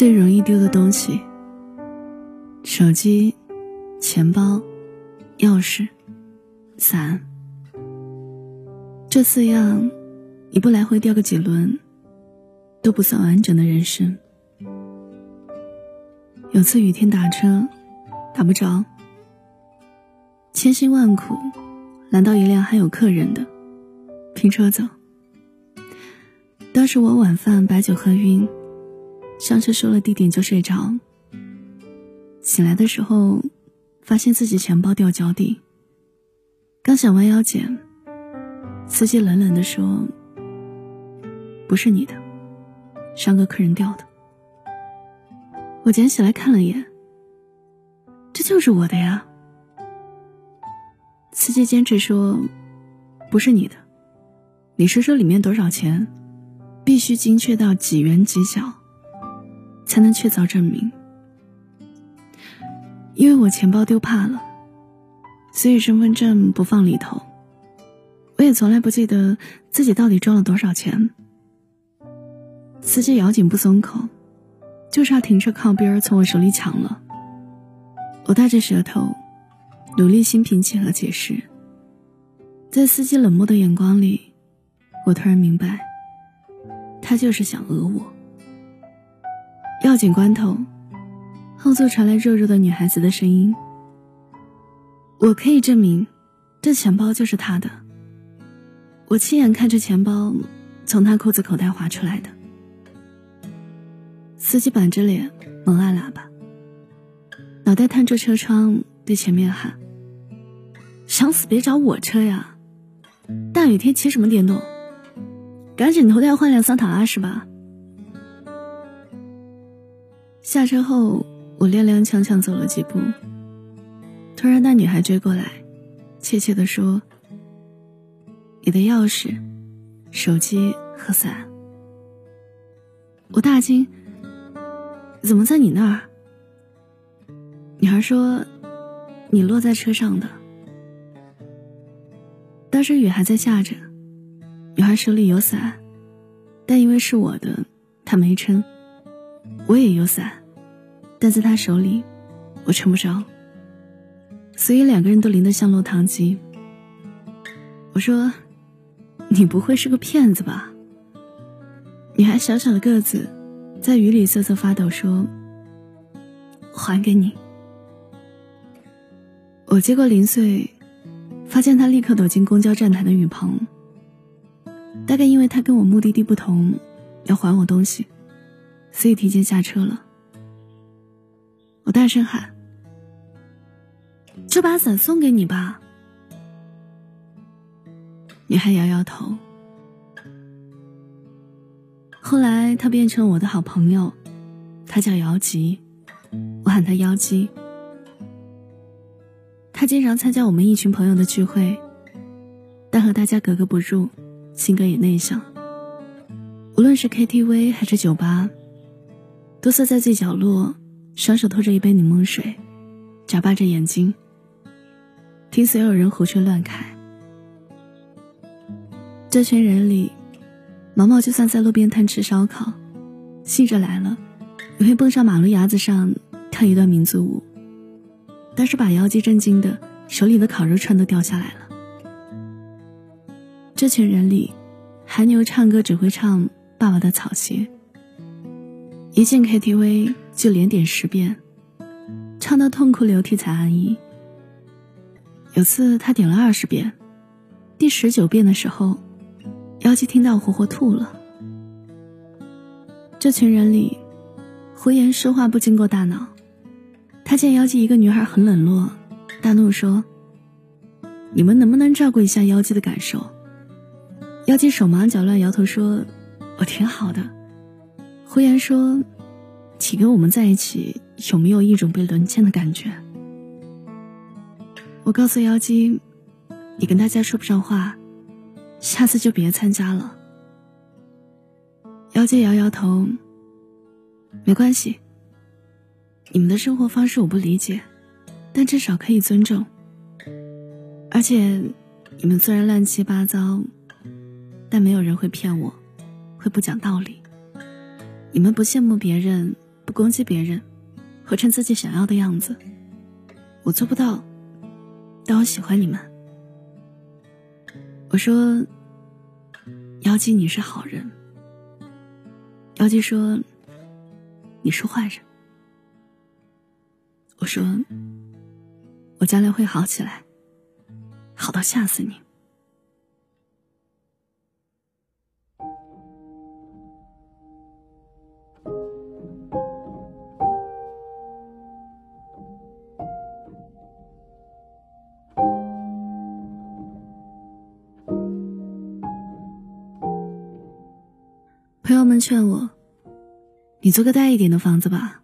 最容易丢的东西：手机、钱包、钥匙、伞。这四样，你不来回掉个几轮，都不算完整的人生。有次雨天打车，打不着，千辛万苦拦到一辆还有客人的，拼车走。当时我晚饭白酒喝晕，上车说了地点就睡着。醒来的时候，发现自己钱包掉脚底，刚想弯腰捡，司机冷冷地说：“不是你的，上个客人掉的。”我捡起来看了一眼，这就是我的呀。司机坚持说：“不是你的，你说说里面多少钱，必须精确到几元几角，才能确凿证明。”因为我钱包丢怕了，所以身份证不放里头。我也从来不记得自己到底装了多少钱。司机咬紧不松口。就差停车靠边从我手里抢了。我带着舌头，努力心平气和解释。在司机冷漠的眼光里，我突然明白，他就是想讹我。要紧关头，后座传来弱弱的女孩子的声音：“我可以证明，这钱包就是他的。我亲眼看着钱包从他裤子口袋滑出来的。”司机板着脸，猛按喇叭，脑袋探出车窗，对前面喊：“想死别找我车呀！大雨天骑什么电动？赶紧投胎换辆桑塔纳是吧？”下车后，我踉踉跄跄走了几步，突然那女孩追过来，怯怯地说：“你的钥匙、手机和伞。”我大惊。怎么在你那儿？女孩说：“你落在车上的。”当时雨还在下着，女孩手里有伞，但因为是我的，她没撑。我也有伞，但在他手里，我撑不着。所以两个人都淋得像落汤鸡。我说：“你不会是个骗子吧？”女孩小小的个子。在雨里瑟瑟发抖，说：“还给你。”我接过零碎，发现他立刻躲进公交站台的雨棚。大概因为他跟我目的地不同，要还我东西，所以提前下车了。我大声喊：“这把伞送给你吧！”女孩摇摇头。后来他变成我的好朋友，他叫姚吉，我喊他妖姬。他经常参加我们一群朋友的聚会，但和大家格格不入，性格也内向。无论是 KTV 还是酒吧，都缩在最角落，双手托着一杯柠檬水，眨巴着眼睛，听所有人胡吹乱侃。这群人里。毛毛就算在路边摊吃烧烤，兴着来了，也会蹦上马路牙子上跳一段民族舞。但是把妖姬震惊的，手里的烤肉串都掉下来了。这群人里，韩牛唱歌只会唱《爸爸的草鞋》，一进 KTV 就连点十遍，唱到痛哭流涕才安逸。有次他点了二十遍，第十九遍的时候。妖姬听到，活活吐了。这群人里，胡言说话不经过大脑。他见妖姬一个女孩很冷落，大怒说：“你们能不能照顾一下妖姬的感受？”妖姬手忙脚乱，摇头说：“我挺好的。”胡言说：“请跟我们在一起，有没有一种被轮奸的感觉？”我告诉妖姬：“你跟大家说不上话。”下次就别参加了。妖姬摇摇头，没关系。你们的生活方式我不理解，但至少可以尊重。而且，你们虽然乱七八糟，但没有人会骗我，会不讲道理。你们不羡慕别人，不攻击别人，活成自己想要的样子。我做不到，但我喜欢你们。我说：“妖姬，你是好人。”妖姬说：“你是坏人。”我说：“我将来会好起来，好到吓死你。”劝我：“你租个大一点的房子吧。”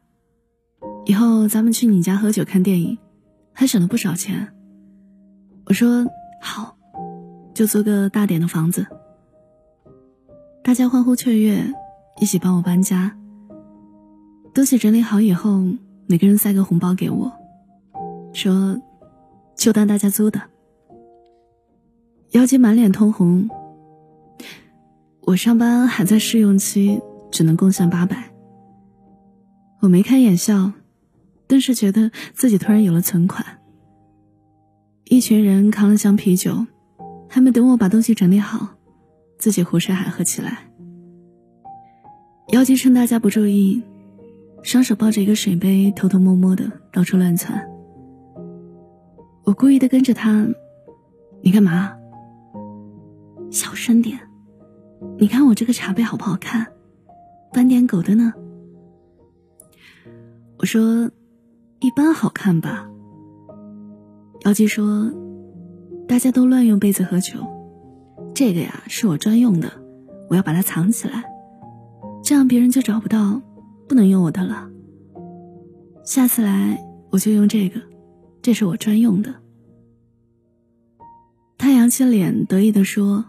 以后咱们去你家喝酒看电影，还省了不少钱。我说好，就租个大点的房子。大家欢呼雀跃，一起帮我搬家。东西整理好以后，每个人塞个红包给我，说就当大家租的。妖姬满脸通红。我上班还在试用期，只能贡献八百。我眉开眼笑。顿时觉得自己突然有了存款。一群人扛了箱啤酒，还没等我把东西整理好，自己胡吃海喝起来。妖姬趁大家不注意，双手抱着一个水杯，偷偷摸摸的到处乱窜。我故意的跟着他：“你干嘛？小声点！你看我这个茶杯好不好看？斑点狗的呢？”我说。一般好看吧。妖姬说：“大家都乱用杯子喝酒，这个呀是我专用的，我要把它藏起来，这样别人就找不到，不能用我的了。下次来我就用这个，这是我专用的。”他扬起脸得意地说：“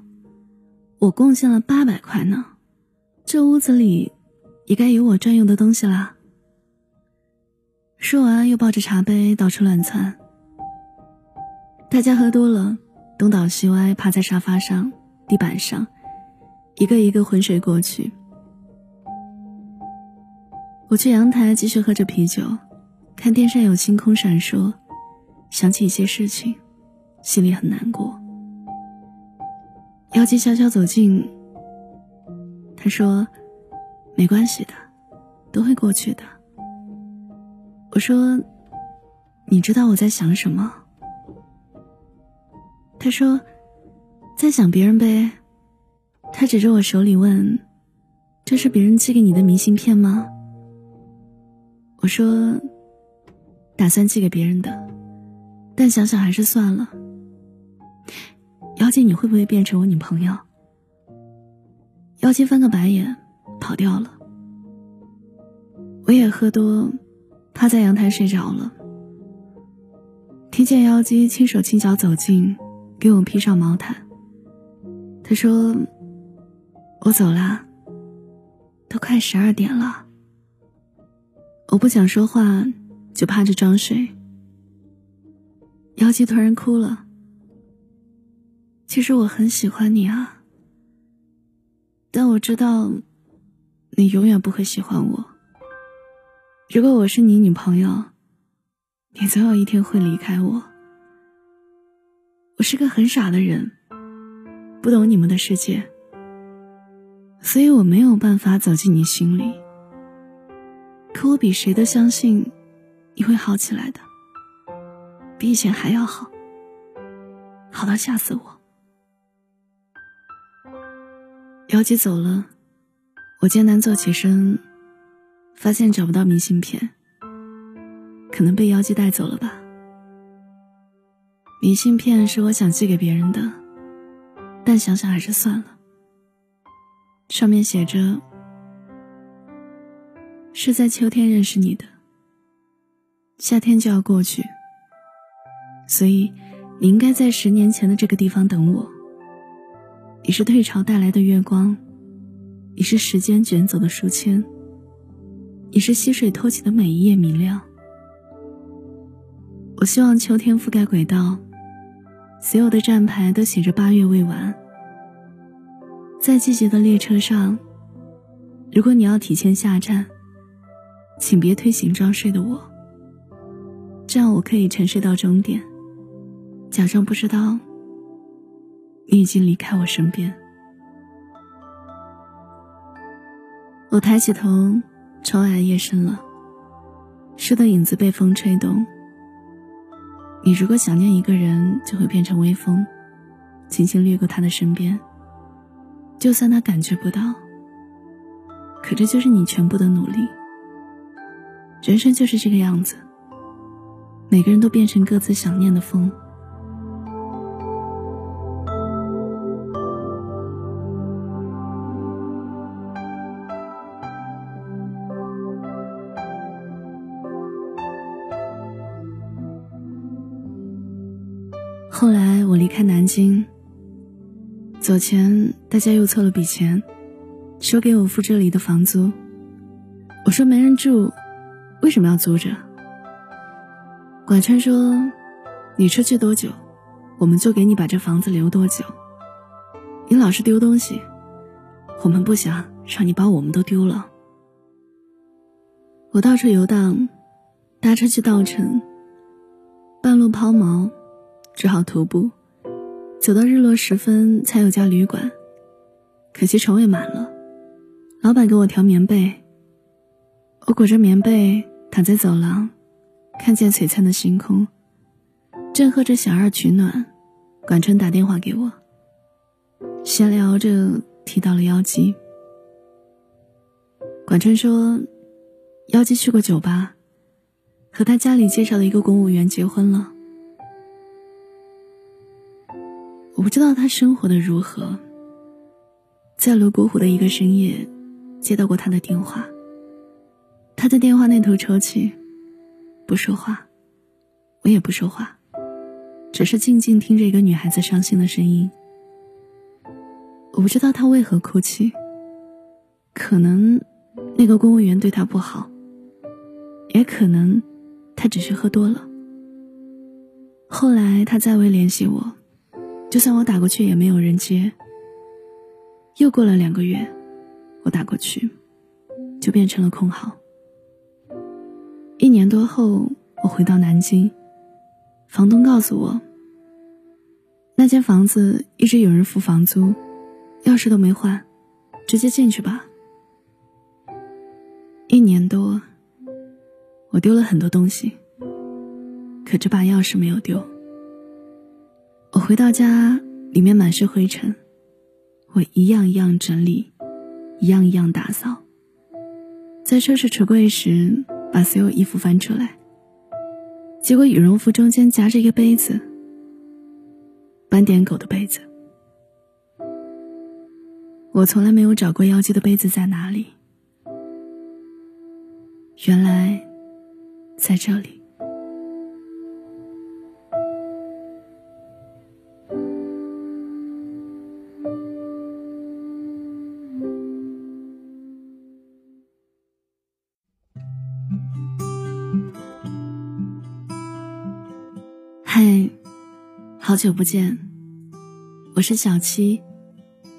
我贡献了八百块呢，这屋子里也该有我专用的东西啦。”说完，又抱着茶杯到处乱窜。大家喝多了，东倒西歪，趴在沙发上、地板上，一个一个昏睡过去。我去阳台继续喝着啤酒，看天上有星空闪烁，想起一些事情，心里很难过。妖姬悄悄走近，他说：“没关系的，都会过去的。”我说：“你知道我在想什么？”他说：“在想别人呗。”他指着我手里问：“这是别人寄给你的明信片吗？”我说：“打算寄给别人的，但想想还是算了。”妖姬，你会不会变成我女朋友？妖姬翻个白眼，跑掉了。我也喝多。趴在阳台睡着了，听见妖姬轻手轻脚走近，给我披上毛毯。他说：“我走啦，都快十二点了。”我不想说话，就趴着装睡。妖姬突然哭了。其实我很喜欢你啊，但我知道，你永远不会喜欢我。如果我是你女朋友，你总有一天会离开我。我是个很傻的人，不懂你们的世界，所以我没有办法走进你心里。可我比谁都相信你会好起来的，比以前还要好，好到吓死我。姚姐走了，我艰难坐起身。发现找不到明信片，可能被妖姬带走了吧。明信片是我想寄给别人的，但想想还是算了。上面写着：“是在秋天认识你的，夏天就要过去，所以你应该在十年前的这个地方等我。你是退潮带来的月光，你是时间卷走的书签。”你是溪水托起的每一页明亮。我希望秋天覆盖轨道，所有的站牌都写着八月未完。在季节的列车上，如果你要提前下站，请别推醒装睡的我，这样我可以沉睡到终点，假装不知道你已经离开我身边。我抬起头，窗外夜深了，树的影子被风吹动。你如果想念一个人，就会变成微风，轻轻掠过他的身边，就算他感觉不到。可这就是你全部的努力。人生就是这个样子，每个人都变成各自想念的风。离开南京，走前大家又凑了笔钱，说给我付这里的房租。我说没人住。为什么要租着？管川说：“你出去多久，我们就给你把这房子留多久。你老是丢东西，我们不想让你把我们都丢了。”我到处游荡，搭车去稻城，半路抛锚，只好徒步，走到日落时分才有家旅馆，可惜床位满了，老板给我调棉被。我裹着棉被躺在走廊，看见璀璨的星空，正喝着小二取暖，管春打电话给我，闲聊着提到了妖姬。管春说，妖姬去过酒吧，和他家里介绍的一个公务员结婚了。我不知道他生活的如何，在泸沽湖的一个深夜，接到过他的电话。他在电话那头抽泣，不说话，我也不说话，只是静静听着一个女孩子伤心的声音。我不知道他为何哭泣，可能那个公务员对他不好，也可能他只是喝多了。后来他再未联系我，就算我打过去也没有人接。又过了两个月，我打过去，就变成了空号。一年多后，我回到南京，房东告诉我，那间房子一直有人付房租，钥匙都没换，直接进去吧。一年多，我丢了很多东西，可这把钥匙没有丢。回到家，里面满是灰尘，我一样一样整理，一样一样打扫，在收拾橱柜时。把所有衣服翻出来，结果羽绒服中间夹着一个杯子，斑点狗的杯子。我从来没有找过妖姬的杯子在哪里，原来在这里。好久不见，我是小七，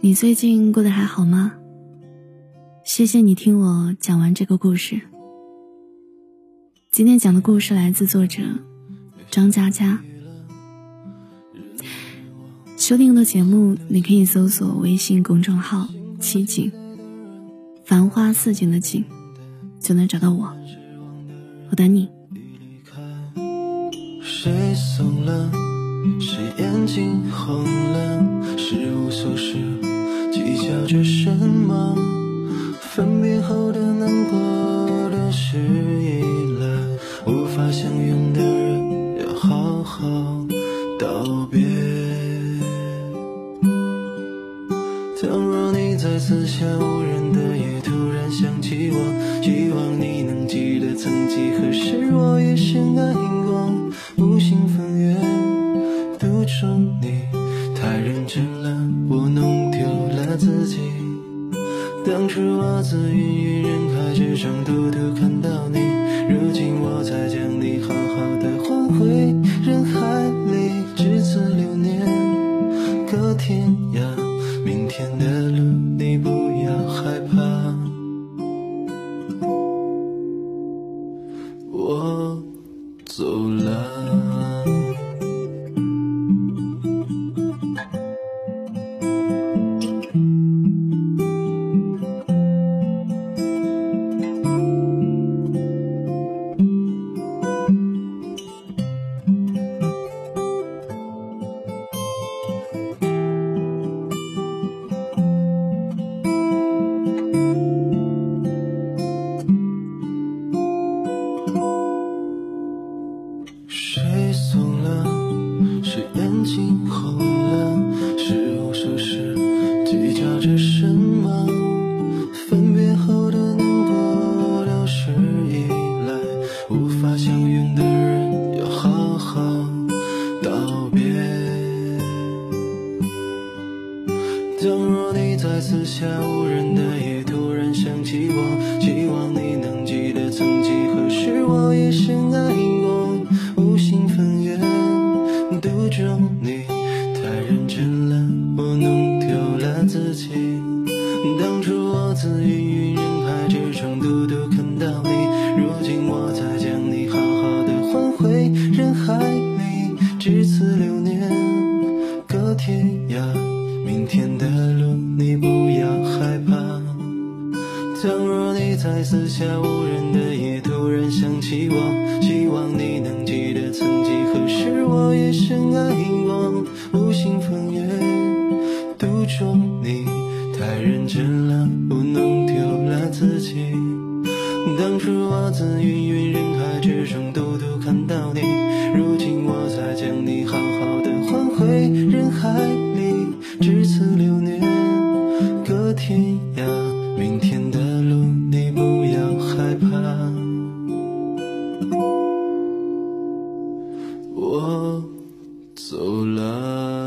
你最近过得还好吗？谢谢你听我讲完这个故事。今天讲的故事来自作者张佳佳。收听的节目，你可以搜索微信公众号“七景”，繁花似锦的景，就能找到我。我等你。谁怂了？是眼睛红了？是无所事，计较着什么？分别后的难过的事已了，无法相拥的人要好好道别。倘若你在四下无人的夜突然想起我，希望你能记得曾几何时我也深爱起我希望你能记得曾几何时我也深爱过无心风月独钟你太认真了我弄丢了自己。当初我自云我走了。